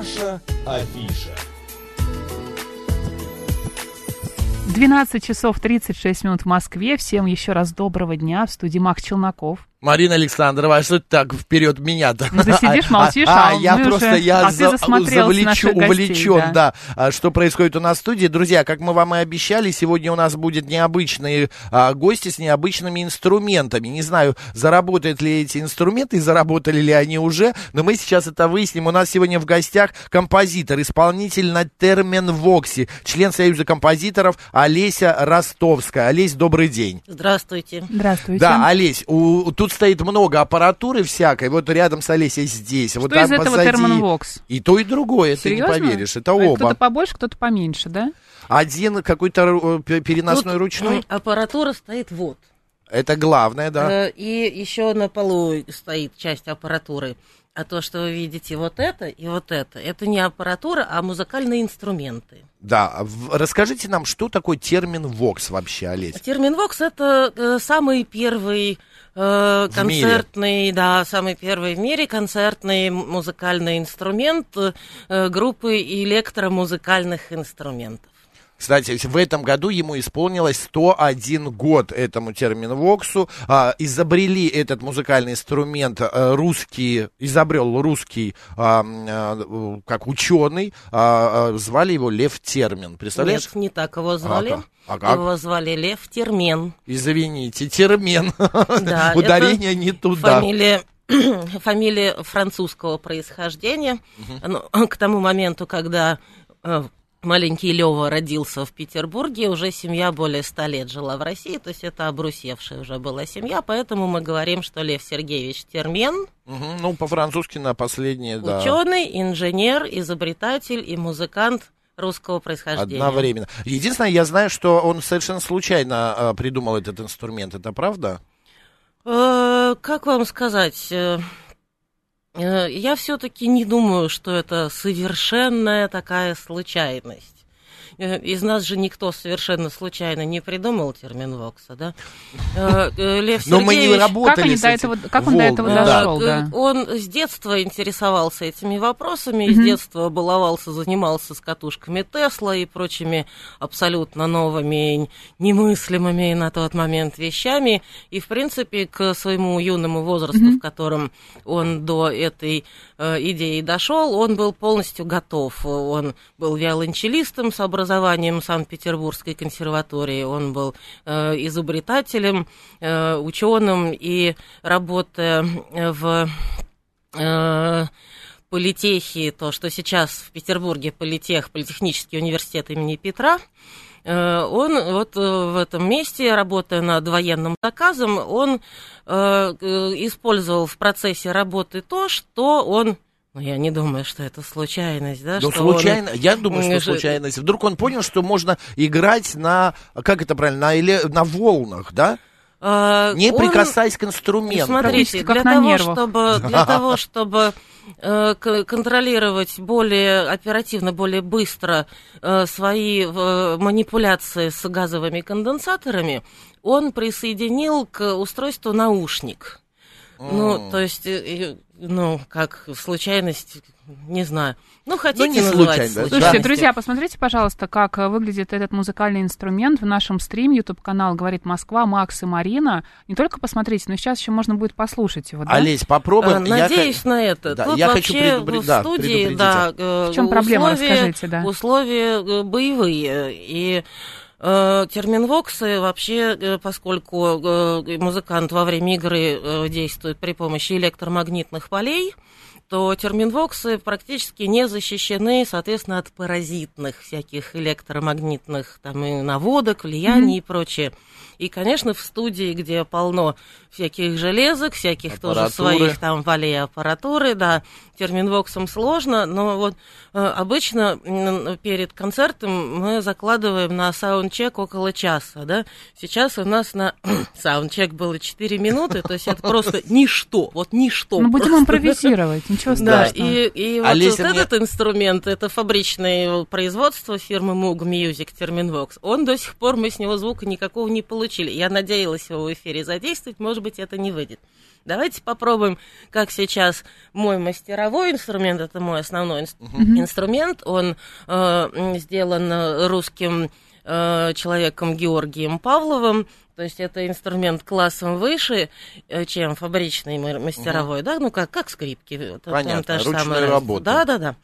Наша афиша. 12 часов 36 минут в Москве. Всем еще раз доброго дня. В студии Макс Челноков. Марина Александровна, а что ты так вперед меня-то? Ну, ты сидишь, молчишь, а, а, а я мы просто уже... я а за, завлечу, наших гостей, увлечен, да. да. А, что происходит у нас в студии. Друзья, как мы вам и обещали, сегодня у нас будет необычные а, гости с необычными инструментами. Не знаю, заработают ли эти инструменты, заработали ли они уже, но мы сейчас это выясним. У нас сегодня в гостях композитор, исполнитель на термен Вокси, член Союза композиторов Олеся Ростовская. Олесь, добрый день. Здравствуйте. Здравствуйте. Да, Олесь, у, тут стоит много аппаратуры всякой. Вот рядом с Олесей здесь. вот Что там из этого позади. Термонвокс? И то, и другое, Серьезно? ты не поверишь. Это А оба. Кто-то побольше, кто-то поменьше, да? Один какой-то п- переносной Тут, ручной. м, Аппаратура стоит вот. Это главное, да. Э, И еще на полу стоит часть аппаратуры. А то, что вы видите вот это и вот это, это не аппаратура, а музыкальные инструменты. Да. Расскажите нам, что такое термин Вокс вообще, Олесь? Термин Вокс это э, самый первый э, концертный, да, самый первый в мире концертный музыкальный инструмент э, группы электромузыкальных инструментов. Кстати, в этом году ему исполнилось 101 год этому термину Воксу. А, изобрели этот музыкальный инструмент а, русский, изобрел русский а, а, как ученый, а, а, звали его Лев Термин. Представляешь? Нет, не так его звали. как? А как? Его звали Лев Термен. Извините, термен. Да, Ударение не туда. Фамилия, фамилия французского происхождения. Ну, к тому моменту, когда э, маленький Лева родился в Петербурге, уже семья более ста лет жила в России, то есть это обрусевшая уже была семья, поэтому мы говорим, что Лев Сергеевич Термен, Мгм, Ну, по-французски на последнее, да. ученый, инженер, изобретатель и музыкант русского происхождения. Одновременно. Единственное, я знаю, что он совершенно случайно а, придумал этот инструмент. Это правда? Э, Как вам сказать? Э, Я все-таки не думаю, что это совершенная такая случайность. Э, Из нас же никто совершенно случайно не придумал термин Вокса, да? Э, э, Лев Но мы не работали Как, они с до этим. этого, как он до этого да. дошел, да? Он с детства интересовался этими вопросами, с детства баловался, занимался с катушками Тесла и прочими абсолютно новыми, немыслимыми на тот момент вещами. И, в принципе, к своему юному возрасту, в котором он до этой э, идеи дошел, он был полностью готов. Он был виолончелистом с образованием Санкт-Петербургской консерватории, он был э, изобретателем, э, ученым и работая в э, политехе, то, что сейчас в Петербурге политех, политехнический университет имени Петра, э, он вот э, в этом месте, работая над военным заказом, он э, э, использовал в процессе работы то, что он я не думаю, что это случайность, да? Ну, что он- случайно, я думаю, что случайность. Вдруг он понял, что можно играть на, как это правильно, на, эле- на волнах, да? А, Не он- прикасаясь к инструменту. Смотрите, как для на того, нервах. чтобы, для того, чтобы э, контролировать более оперативно, более быстро э, свои манипуляции с газовыми конденсаторами, он присоединил к устройству наушник. Ну, то есть, э, ну, как случайность, не знаю. Ну, хотите не называть случайно, да. Слушайте, друзья, посмотрите, пожалуйста, как э, выглядит этот музыкальный инструмент в нашем стриме, YouTube-канал «Говорит Москва», Макс и Марина. Не только посмотрите, но сейчас еще можно будет послушать его, да? Олесь, попробуем. Я Надеюсь х- на это. Да, Тут я хочу вообще предупред- в да, студии, предупредить. да, э, В чем проблема, условия- расскажите, да. Условия э, боевые. И э, термин воксы вообще, э, поскольку э, музыкант во время игры действует при помощи электромагнитных полей, то терминвоксы практически не защищены, соответственно, от паразитных всяких электромагнитных там, и наводок, влияний и прочее. И, конечно, в студии, где полно всяких железок, всяких тоже Аппаратуры. своих там валей аппаратуры, да, терминвоксом сложно, но вот э, обычно перед концертом мы закладываем на саундчек около часа, да. Сейчас у нас на саундчек было 4 минуты, то есть это просто ничто, вот ничто. Ну, будем импровизировать, ничего Ничего Да, страшного. и, и вот, Олеся вот мне- этот инструмент, это фабричное производство фирмы Moog Music Terminvox. Он до сих пор, мы с него звука никакого не получили. Я надеялась его в эфире задействовать, может быть, это не выйдет. Давайте попробуем, как сейчас мой мастеровой инструмент, это мой основной инс- инструмент, он э, сделан русским э, человеком Георгием Павловым, то есть это инструмент классом выше, э, чем фабричный ма- мастеровой, да, ну как, как скрипки. это там Понятно, та же ручной самая работы. Да, да, да.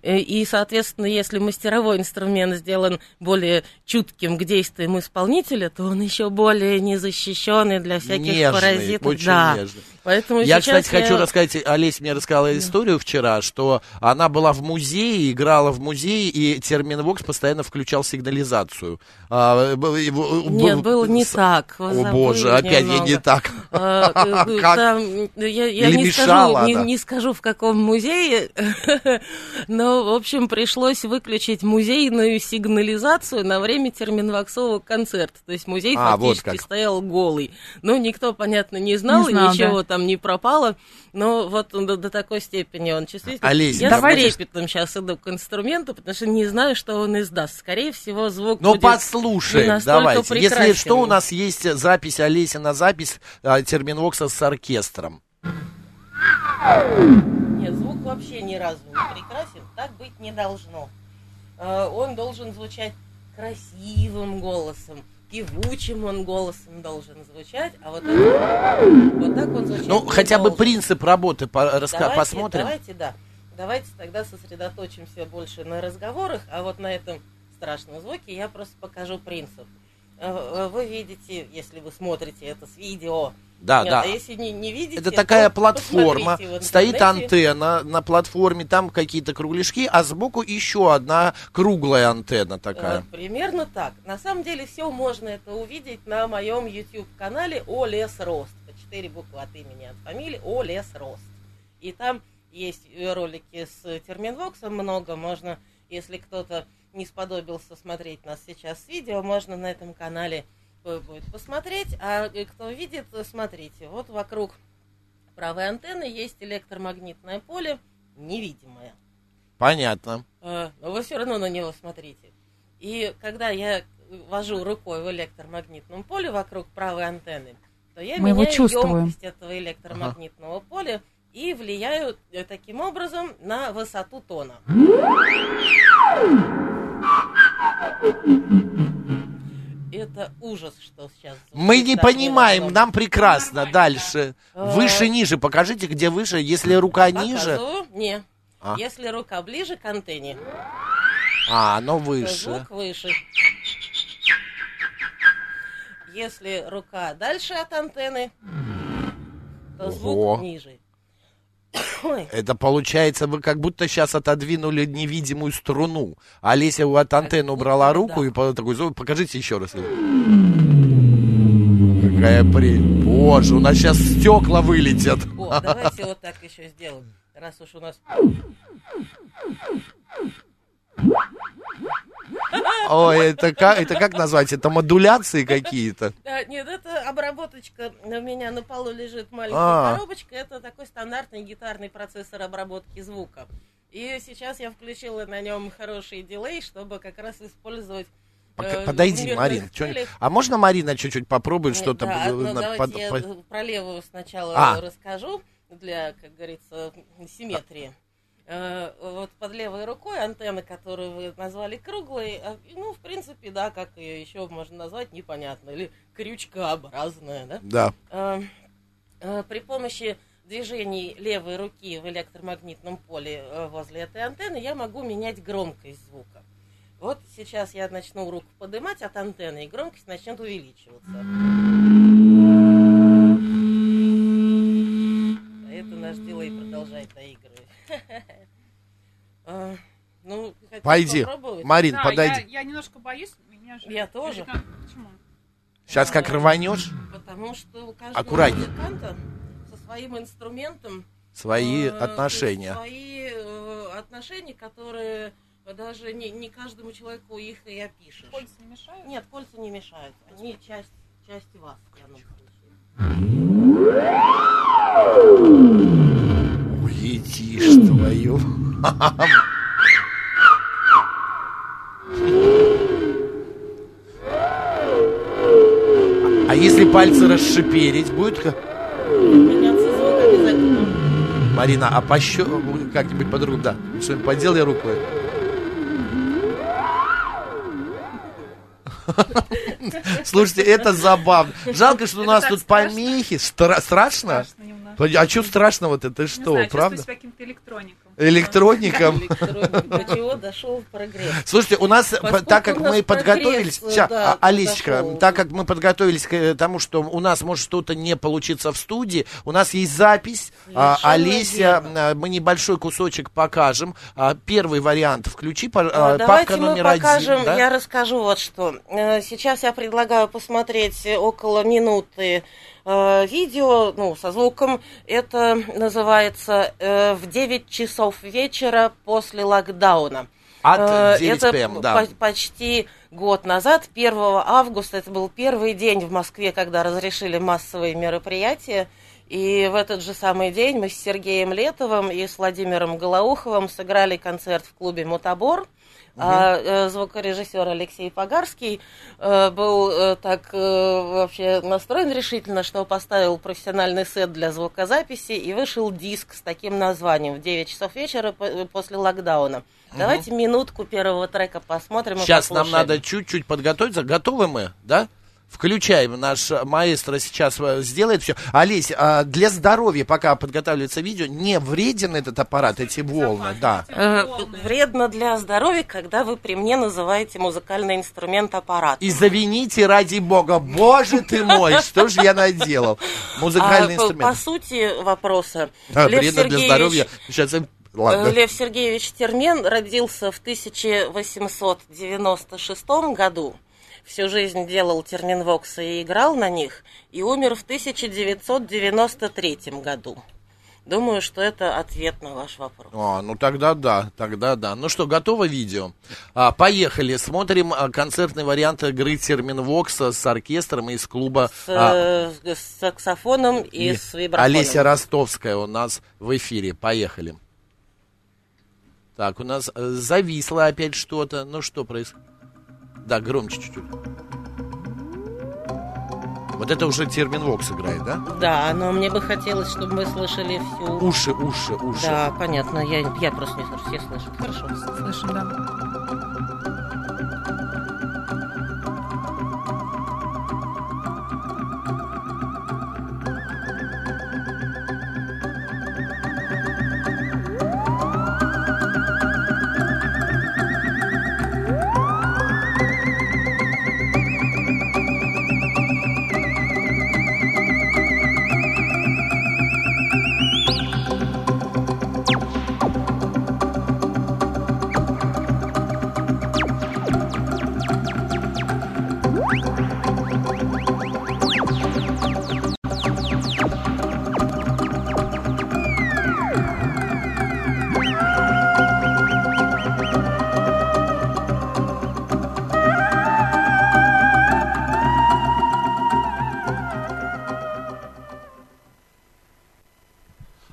Э, И, соответственно, если мастеровой инструмент сделан более чутким к действиям исполнителя, то он еще более незащищенный для всяких Нежный, паразитов. очень да. нежный. Поэтому Я, сейчас кстати, хочу рассказать, Олеся мне рассказала историю вчера, что она была в музее, играла в музее, и Терминвокс постоянно включал сигнализацию. А, Нет, было не с- так. О забыли боже, опять я немного. не так. А, э, Как? там, я я Или не, скажу, не, скажу, в каком музее, но, в общем, пришлось выключить музейную сигнализацию на время терминвоксового концерта. То есть музей А, фактически стоял голый. Ну, никто, понятно, не знал, Не знал, и ничего да. Там не пропало. Но вот он до, до такой степени он чувствительный. Олеся, я давайте- с трепетом сейчас иду к инструменту, потому что не знаю, что он издаст. Скорее всего, звук Ну, будет послушаем, давайте. Если прекрасен. что, у нас есть запись Олеся на запись а, Терминвокса с оркестром. Нет, звук вообще ни разу не прекрасен, так быть не должно. Э, Он должен звучать красивым голосом, певучим он голосом должен звучать, а вот, это- вот так он звучит. Ну, хотя бы должен. принцип работы по- Давайте, посмотрим. Давайте, да. Давайте тогда сосредоточимся больше на разговорах, а вот на этом страшном звуке я просто покажу принцип. Э, Вы видите, если вы смотрите это с видео. Да, Нет, да. А если не, не видите, Это такая то платформа, стоит антенна на платформе, там какие-то кругляшки, а сбоку еще одна круглая антенна такая. Э, Примерно так. На самом деле все можно это увидеть на моем YouTube канале О Лес Рост. По четыре буквы от имени, от фамилии О Лес Рост. И там есть э, ролики с терминвоксом много. Можно, если кто-то не сподобился смотреть нас сейчас с видео, можно на этом канале э, будет посмотреть. А э, кто видит, смотрите. Вот вокруг правой антенны есть электромагнитное поле, невидимое. Понятно. Э, но вы все равно на него смотрите. И когда я вожу рукой в электромагнитном поле вокруг правой антенны, то я Мы его меняю чувствуем. емкость этого электромагнитного поля и влияю э, таким образом на высоту тона. Это ужас, что сейчас. Мы не понимаем, нам прекрасно. Дальше. А. Выше, ниже. Покажите, где выше. Если рука быть. ниже. Не. А. Если рука ближе к антенне, А, оно то выше. звук выше. Если рука дальше от антенны, то Ого. звук ниже. Ой, Это получается, вы как будто сейчас отодвинули невидимую струну. Олеся от антенны будто, убрала руку да. и по- такой звук. Покажите еще раз. Какая при... Боже, у нас сейчас стекла вылетят. О, давайте вот так еще сделаем. Раз уж у нас... Ой, это как, это как назвать? Это модуляции какие-то? Да, нет, это обработочка. У меня на полу лежит маленькая А. коробочка. Это такой стандартный гитарный процессор обработки звука. И сейчас я включила на нем хороший дилей, чтобы как раз использовать... Э, подойди, в мирных Марин. чё-нибудь. целях. А можно Марина чуть-чуть попробует Нет, что-то? да, э, ну, давайте под- я про левую сначала А. расскажу для, как говорится, симметрии. Э, Вот под левой рукой антенна, которую вы назвали круглой, а, ну, в принципе, да, как ее еще можно назвать, непонятно, или крючкообразная, да? Да. Э, э, При помощи движений левой руки в электромагнитном поле возле этой антенны я могу менять громкость звука. Вот сейчас я начну руку поднимать от антенны, и громкость начнет увеличиваться. Это наш дилей продолжает доигрывать. А, Ну, Пойди. Марин, Да, подойди. Я, я немножко боюсь, меня же... Я тоже. Как- Почему? Сейчас как рванешь, Потому что у каждого Аккуратнее. музыканта со своим инструментом свои э, отношения. Свои э, отношения, которые даже не, не каждому человеку их и опишешь. Кольца не мешают? Нет, кольца не мешают. Они часть, часть вас в данном случае. Ой, Тишь твою. А если пальцы расшиперить, будет... ка- Меняться звук обязательно. Марина, а по щё- как-нибудь по-другому, да. Что-нибудь поделай рукой. Слушайте, это забавно. Жалко, что у нас тут страшно. помехи. Стра- страшно? Страшно. А что страшного-то? Ты Не что, знаю, чувствую правда? себя каким-то электроником. Электроником. Электроник. До чего дошел прогресс? Слушайте, у нас, Поскольку так как мы подготовились, Ща, да, а, Алисечка, так как мы подготовились к э, тому, что у нас может что-то не получиться в студии, у нас есть запись. А, верно. а, мы небольшой кусочек покажем. А, Первый вариант включи, папка мы номер покажем, один. да? я расскажу вот что. Э, Сейчас я предлагаю посмотреть около минуты э, видео, ну, со звуком. Это называется э, «В 9 часов вечера после локдауна». От Э, 9 это PM, да. по- почти год назад, 1 августа, это был первый день в Москве, когда разрешили массовые мероприятия. И в этот же самый день мы с Сергеем Летовым и с Владимиром Голоуховым сыграли концерт в клубе «Мутабор». А э, звукорежиссер Алексей Погарский э, был э, так вообще настроен решительно, что поставил профессиональный сет для звукозаписи и вышел диск с таким названием в 9 часов вечера по- после локдауна. Давайте минутку первого трека посмотрим. Сейчас нам надо чуть-чуть подготовиться. Готовы мы, да? Включаем. Наш маэстро сейчас э, сделает все. Олесь, а для здоровья, пока подготавливается видео, не вреден этот аппарат, эти волны, да. Э, вредно для здоровья, когда вы при мне называете музыкальный инструмент аппарат. И завините ради бога. Боже ты мой, что же я наделал? Музыкальный А, по, по инструмент. сути вопроса, А, вредно для здоровья. Сейчас, ладно. Лев Сергеевич Термен родился в 1896 году. Всю жизнь делал терминвоксы и играл на них, и умер в 1993 году. Думаю, что это ответ на ваш вопрос. А, ну тогда да, тогда да. Ну что, готово видео? А, поехали, смотрим а, концертный вариант игры Терминвокса с оркестром из клуба С, а, э, с саксофоном и, и с вибрафоном. Олеся Ростовская у нас в эфире. Поехали. Так, у нас э, зависло опять что-то. Ну что происходит? Да, громче чуть-чуть. Вот это уже Терминвокс играет, да? Да, но мне бы хотелось, чтобы мы слышали всю... Уши, уши, уши. Да, понятно, я, я просто не слышу, все слышат. Хорошо. Слышим, да.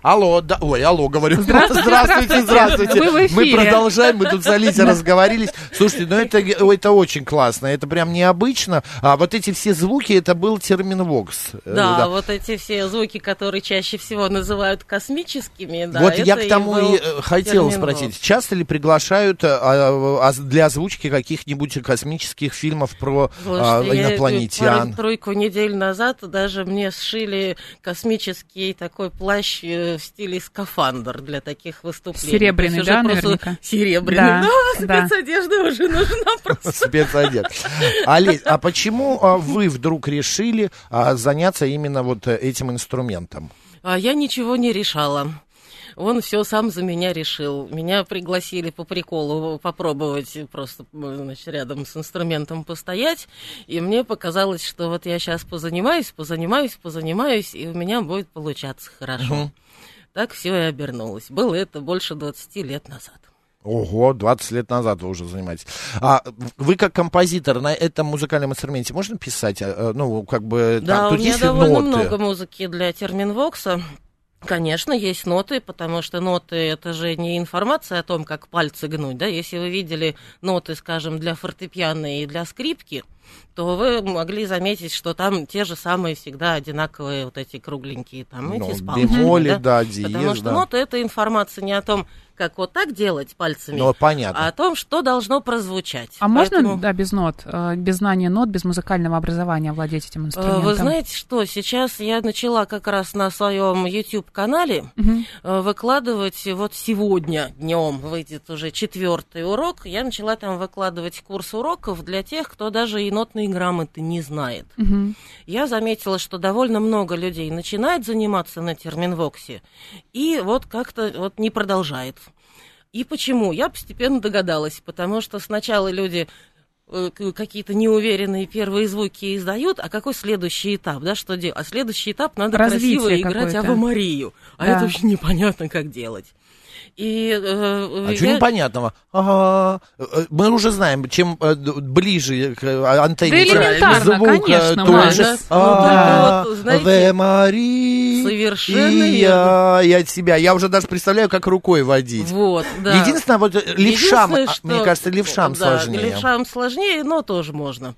Алло, да, ой, алло, говорю. Здравствуйте, здравствуйте. здравствуйте. Мы эфире. продолжаем, мы тут с Алисой разговорились. Слушайте, ну это, это очень классно, это прям необычно. А вот эти все звуки, это был терминвокс. Э, Да, вот эти все звуки, которые чаще всего называют космическими, да, вот это я к тому был и э, хотел терминвокс. спросить, часто ли приглашают э, а, а, для озвучки каких-нибудь космических фильмов про а, Слушайте, я инопланетян? пару- тройку недель назад даже мне сшили космический такой плащ в стиле скафандр для таких выступлений. Серебряный, да, наверняка? Серебряный, Да, да, да. спецодежда уже нужна просто. Спецодет. Олесь, а почему а, вы вдруг решили а, заняться именно вот э, этим инструментом? А я ничего не решала. Он все сам за меня решил. Меня пригласили по приколу попробовать просто значит, рядом с инструментом постоять. И мне показалось, что вот я сейчас позанимаюсь, позанимаюсь, позанимаюсь, и у меня будет получаться хорошо. Мгм. Так все и обернулось. Было это больше 20 лет назад. Ого, 20 лет назад вы уже занимаетесь. А вы как композитор на этом музыкальном инструменте можно писать? э, Ну, как бы, Да, там, у меня довольно ноты? много музыки для терминвокса. Конечно, есть ноты, потому что ноты это же не информация о том, как пальцы гнуть, да. Если вы видели ноты, скажем, для фортепиано и для скрипки, то вы могли заметить, что там те же самые всегда одинаковые вот эти кругленькие там Ну, эти бемоли, да? да, диез, Потому что да. нота это информация не о том, как вот так делать пальцами, Ну, понятно. а о том, что должно прозвучать. А можно, Поэтому, да, без нот, э, без знания нот, без музыкального образования владеть этим э, инструментом? Вы знаете что, сейчас я начала как раз на своем YouTube-канале э, выкладывать, вот сегодня днем выйдет уже четвертый урок, я начала там выкладывать курс уроков для тех, кто даже и нотные грамоты не знает. Мгм. Я заметила, что довольно много людей начинает заниматься на терминвоксе и вот как-то вот не продолжает. И почему? Я постепенно догадалась, потому что сначала люди э, какие-то неуверенные первые звуки издают, а какой следующий этап, да, что делать? А следующий этап надо Развитие красиво играть. Аву Марию, а Да. это вообще непонятно, как делать. И, э, А я- что непонятного? Ага. Э, Мы уже знаем, чем э, ближе к э, антенне Да элементарно, звук, э, конечно, то же. Ну, А, только вот, знаете, Ве Мари, совершенно и я, от себя. Я уже даже представляю, как рукой водить. Вот, да. Единственное, вот э, левшам, Единственное, а, что- мне кажется, левшам да, сложнее. Левшам сложнее, но тоже можно.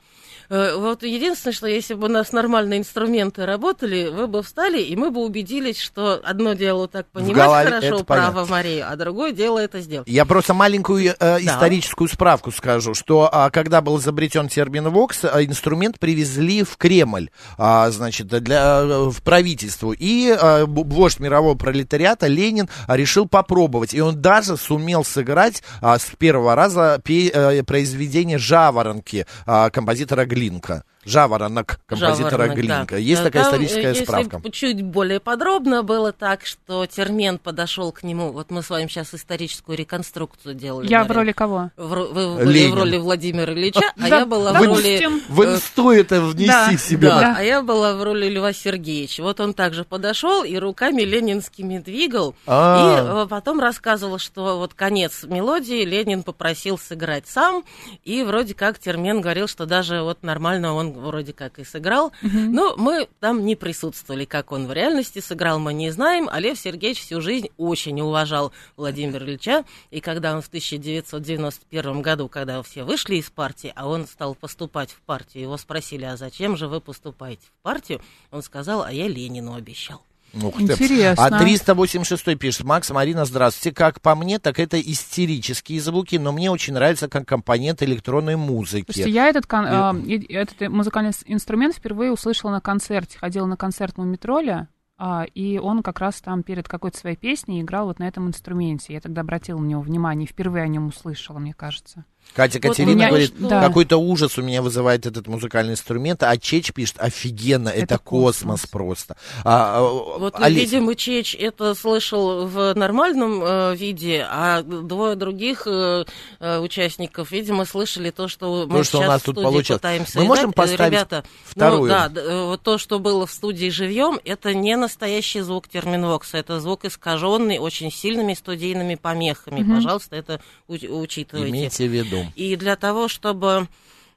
Э, Вот единственное, что если бы у нас нормальные инструменты работали, вы бы встали, и мы бы убедились, что одно дело так понимать голове хорошо право понятно. А другое дело это сделать. Я просто маленькую э, историческую справку скажу, что а, когда был изобретен термин ВОКС, а, инструмент привезли в Кремль, а, значит, для, э, в правительству. И а, вождь мирового пролетариата Ленин а, решил попробовать. И он даже сумел сыграть а, с первого раза пе- э, произведение «Жаворонки» а, композитора Глинка. «Жаворонок» композитора Жаворонок, Глинка. да. Есть Э, такая там, э, историческая если справка. чуть более подробно было так, что Термен подошел к нему. Вот мы с вами сейчас историческую реконструкцию делали. Я в Марина. роли кого? В Вы были Ленин. в роли Владимира Ильича, а Да, я была в роли... В э, инсту это внести да, себе. Да. Да. а я была в роли Льва Сергеевича. Вот он также подошел и руками ленинскими двигал. А. И потом рассказывал, что вот конец мелодии Ленин попросил сыграть сам. И вроде как Термен говорил, что даже вот нормально он вроде как и сыграл. Но мы там не присутствовали, как он в реальности сыграл, мы не знаем. А Лев Сергеевич всю жизнь очень уважал Владимира Ильича. И когда он в 1991 году, когда все вышли из партии, а он стал поступать в партию, его спросили, а зачем же вы поступаете в партию? Он сказал, а я Ленину обещал. Ух ты. Интересно. А 386 пишет, Макс, Марина, здравствуйте. Как по мне, так это истерические звуки, но мне очень нравится как компонент электронной музыки. Слушайте, я этот, кон- и- этот музыкальный инструмент впервые услышала на концерте. Ходила на концерт Мумитроля, а, и он как раз там перед какой-то своей песней играл вот на этом инструменте. Я тогда обратила на него внимание, впервые о нем услышала, мне кажется. Катя Вот Катерина меня- говорит, да. какой-то ужас у меня вызывает этот музыкальный инструмент, а Чеч пишет, офигенно, это, Это космос. космос. просто. А, а, Вот, Олесь, видимо, Чеч это слышал в нормальном э, виде, а двое других э, э, участников, видимо, слышали то, что мы То, что у сейчас нас в тут получилось. пытаемся Мы можем поставить Ребята, вторую? Ну, да, э, вот то, что было в студии живьем, это не настоящий звук терминвокса, это звук искаженный очень сильными студийными помехами. Пожалуйста, это у- учитывайте. имейте в виду. И для того, чтобы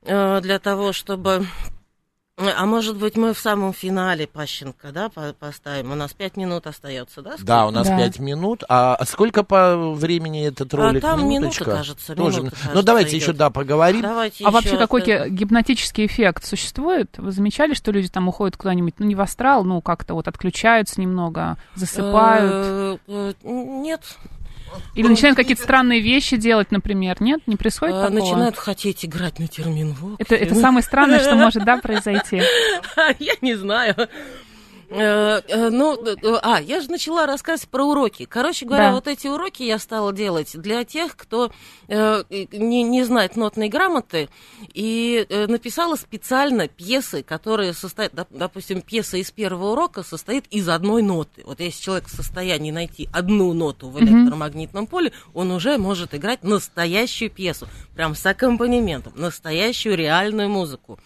э, для того, чтобы э, а может быть, мы в самом финале Пащенко, да, по- поставим? У нас пять минут остается, да? сколько? Да, у нас Да. пять минут. А сколько по времени этот А ролик? там Минуточка? минута, кажется, Тоже. минута, ну, кажется, давайте идет. еще, да, поговорим. Давайте А еще вообще какой оста- гипнотический эффект существует? Вы замечали, что люди там уходят куда-нибудь, ну, не в астрал, ну, как-то вот отключаются немного, засыпают? Э, Нет. Или начинают какие-то странные вещи делать, например? Нет? Не происходит Э, такого? Начинают хотеть играть на терминвоксе. Это, это самое странное, что может, да, произойти? Я не знаю. Э, э, Ну, э, а, я же начала рассказывать про уроки. Короче говоря, Да. вот эти уроки я стала делать для тех, кто э, не, не знает нотной грамоты, и э, написала специально пьесы, которые состоят, доп- допустим, пьеса из первого урока состоит из одной ноты. Вот если человек в состоянии найти одну ноту в электромагнитном поле, он уже может играть настоящую пьесу, прям с аккомпанементом, настоящую реальную музыку.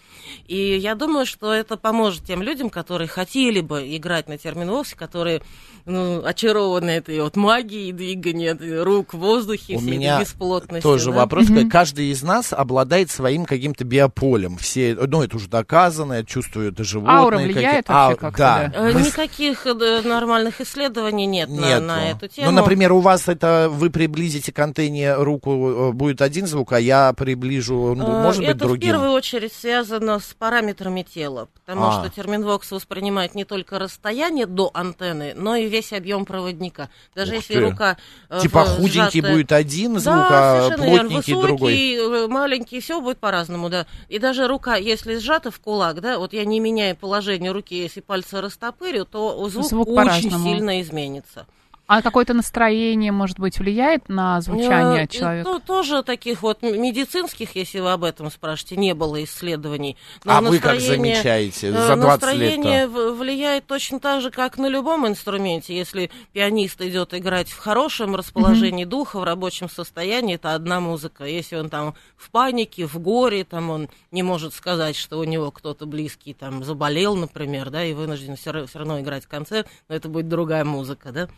И я думаю, что это поможет тем людям, которые хотели бы играть на терминвоксе, которые ну, очарованы этой вот магией двигания рук в воздухе, У меня бесплотности. тоже да? вопрос. Каждый из нас обладает своим каким-то биополем. Все, ну, это уже доказано, я чувствую, это животные. Аура какие- влияет Ау- вообще как-то, да. да? Э, Мы Никаких э, нормальных исследований нет, на, Нету. на эту тему. Ну, например, у вас это вы приблизите к антенне руку, э, будет один звук, а я приближу, ну, может быть, Это в другим. первую очередь связано с параметрами тела, потому А. что терминвокс воспринимает не только расстояние до антенны, но и весь объем проводника. Даже Ух если ты. рука э, Типа в- худенький сжатая- будет один звук, да, а плотненький Высокий, другой. э, маленький, все будет по-разному, да. И даже рука, если сжата в кулак, да, вот я не меняю положение руки, если пальцы растопырю, то звук, Звук очень сильно изменится. А какое-то настроение, может быть, влияет на звучание Э, человека? Ну, тоже таких вот медицинских, если вы об этом спрашиваете, не было исследований. Но А вы как замечаете э, за 20 Настроение лет? влияет точно так же, как на любом инструменте. Если пианист идет играть в хорошем расположении духа, в рабочем состоянии, это одна музыка. Если он там в панике, в горе, там он не может сказать, что у него кто-то близкий там заболел, например, да, и вынужден все, равно играть концерт, но это будет другая музыка, да.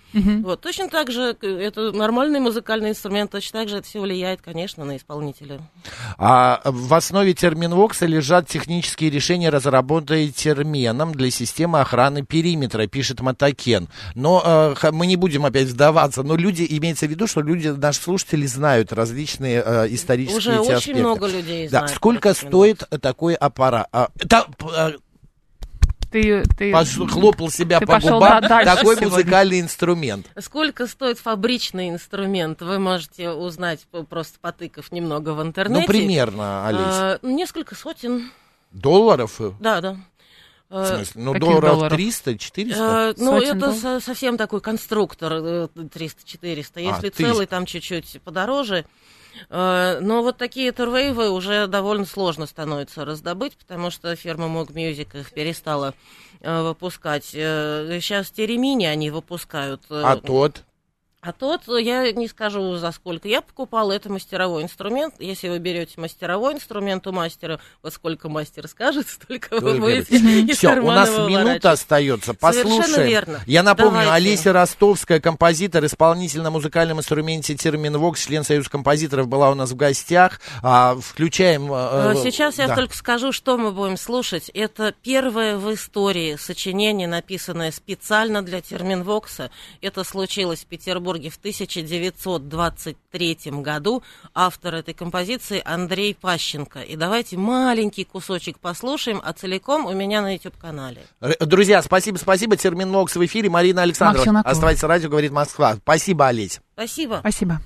Вот, точно так же, к- это нормальный музыкальный инструмент, точно так же это все влияет, конечно, на исполнителя. А в основе терминвокса лежат технические решения, разработанные терменом для системы охраны периметра, пишет Матакен. Но э, мы не будем опять вдаваться, но люди, имеется в виду, что люди, наши слушатели знают различные э, исторические Уже очень аспекты. много людей Да, знают. сколько про терминвокс. стоит такой аппарат? А, да, п- а, Ты, ты... пош- хлопал себя ты по пошел, губам такой сегодня. музыкальный инструмент. Сколько стоит фабричный инструмент, вы можете узнать, просто потыкав немного в интернете. Ну, примерно, Олесь. А, несколько сотен, Долларов? да, да. В Э, смысле? Ну, каких долларов долларов? 300, 400? э, ну, Сотен это долларов? со- совсем такой конструктор э, 300-400. Если А, ты- целый, там чуть-чуть подороже. Э, Но вот такие тервейвы уже довольно сложно становится раздобыть, потому что фирма Moog Music их перестала э, выпускать. Э, Сейчас Теремини они выпускают. А тот? А тот, э, я не скажу за сколько. Я покупала, это мастеровой инструмент. Если вы берете мастеровой инструмент у мастера, вот сколько мастер скажет, столько вы будете из Все, у нас минута остается. Совершенно Послушаем. верно. Я напомню, Давайте. Олеся Ростовская, композитор, исполнитель на музыкальном инструменте Терминвокс, член Союза композиторов, была у нас в гостях. А, включаем... э, Э, Сейчас я да. только скажу, что мы будем слушать. Это первое в истории сочинение, написанное специально для Терминвокса. Это случилось в Петербурге в 1923 году. Автор этой композиции Андрей Пащенко. И давайте маленький кусочек послушаем, а целиком у меня на YouTube-канале. Друзья, спасибо, спасибо. Терминвокс в эфире. Марина Накова. Оставайтесь радио, говорит Москва. Спасибо, Олесь. Спасибо. Спасибо.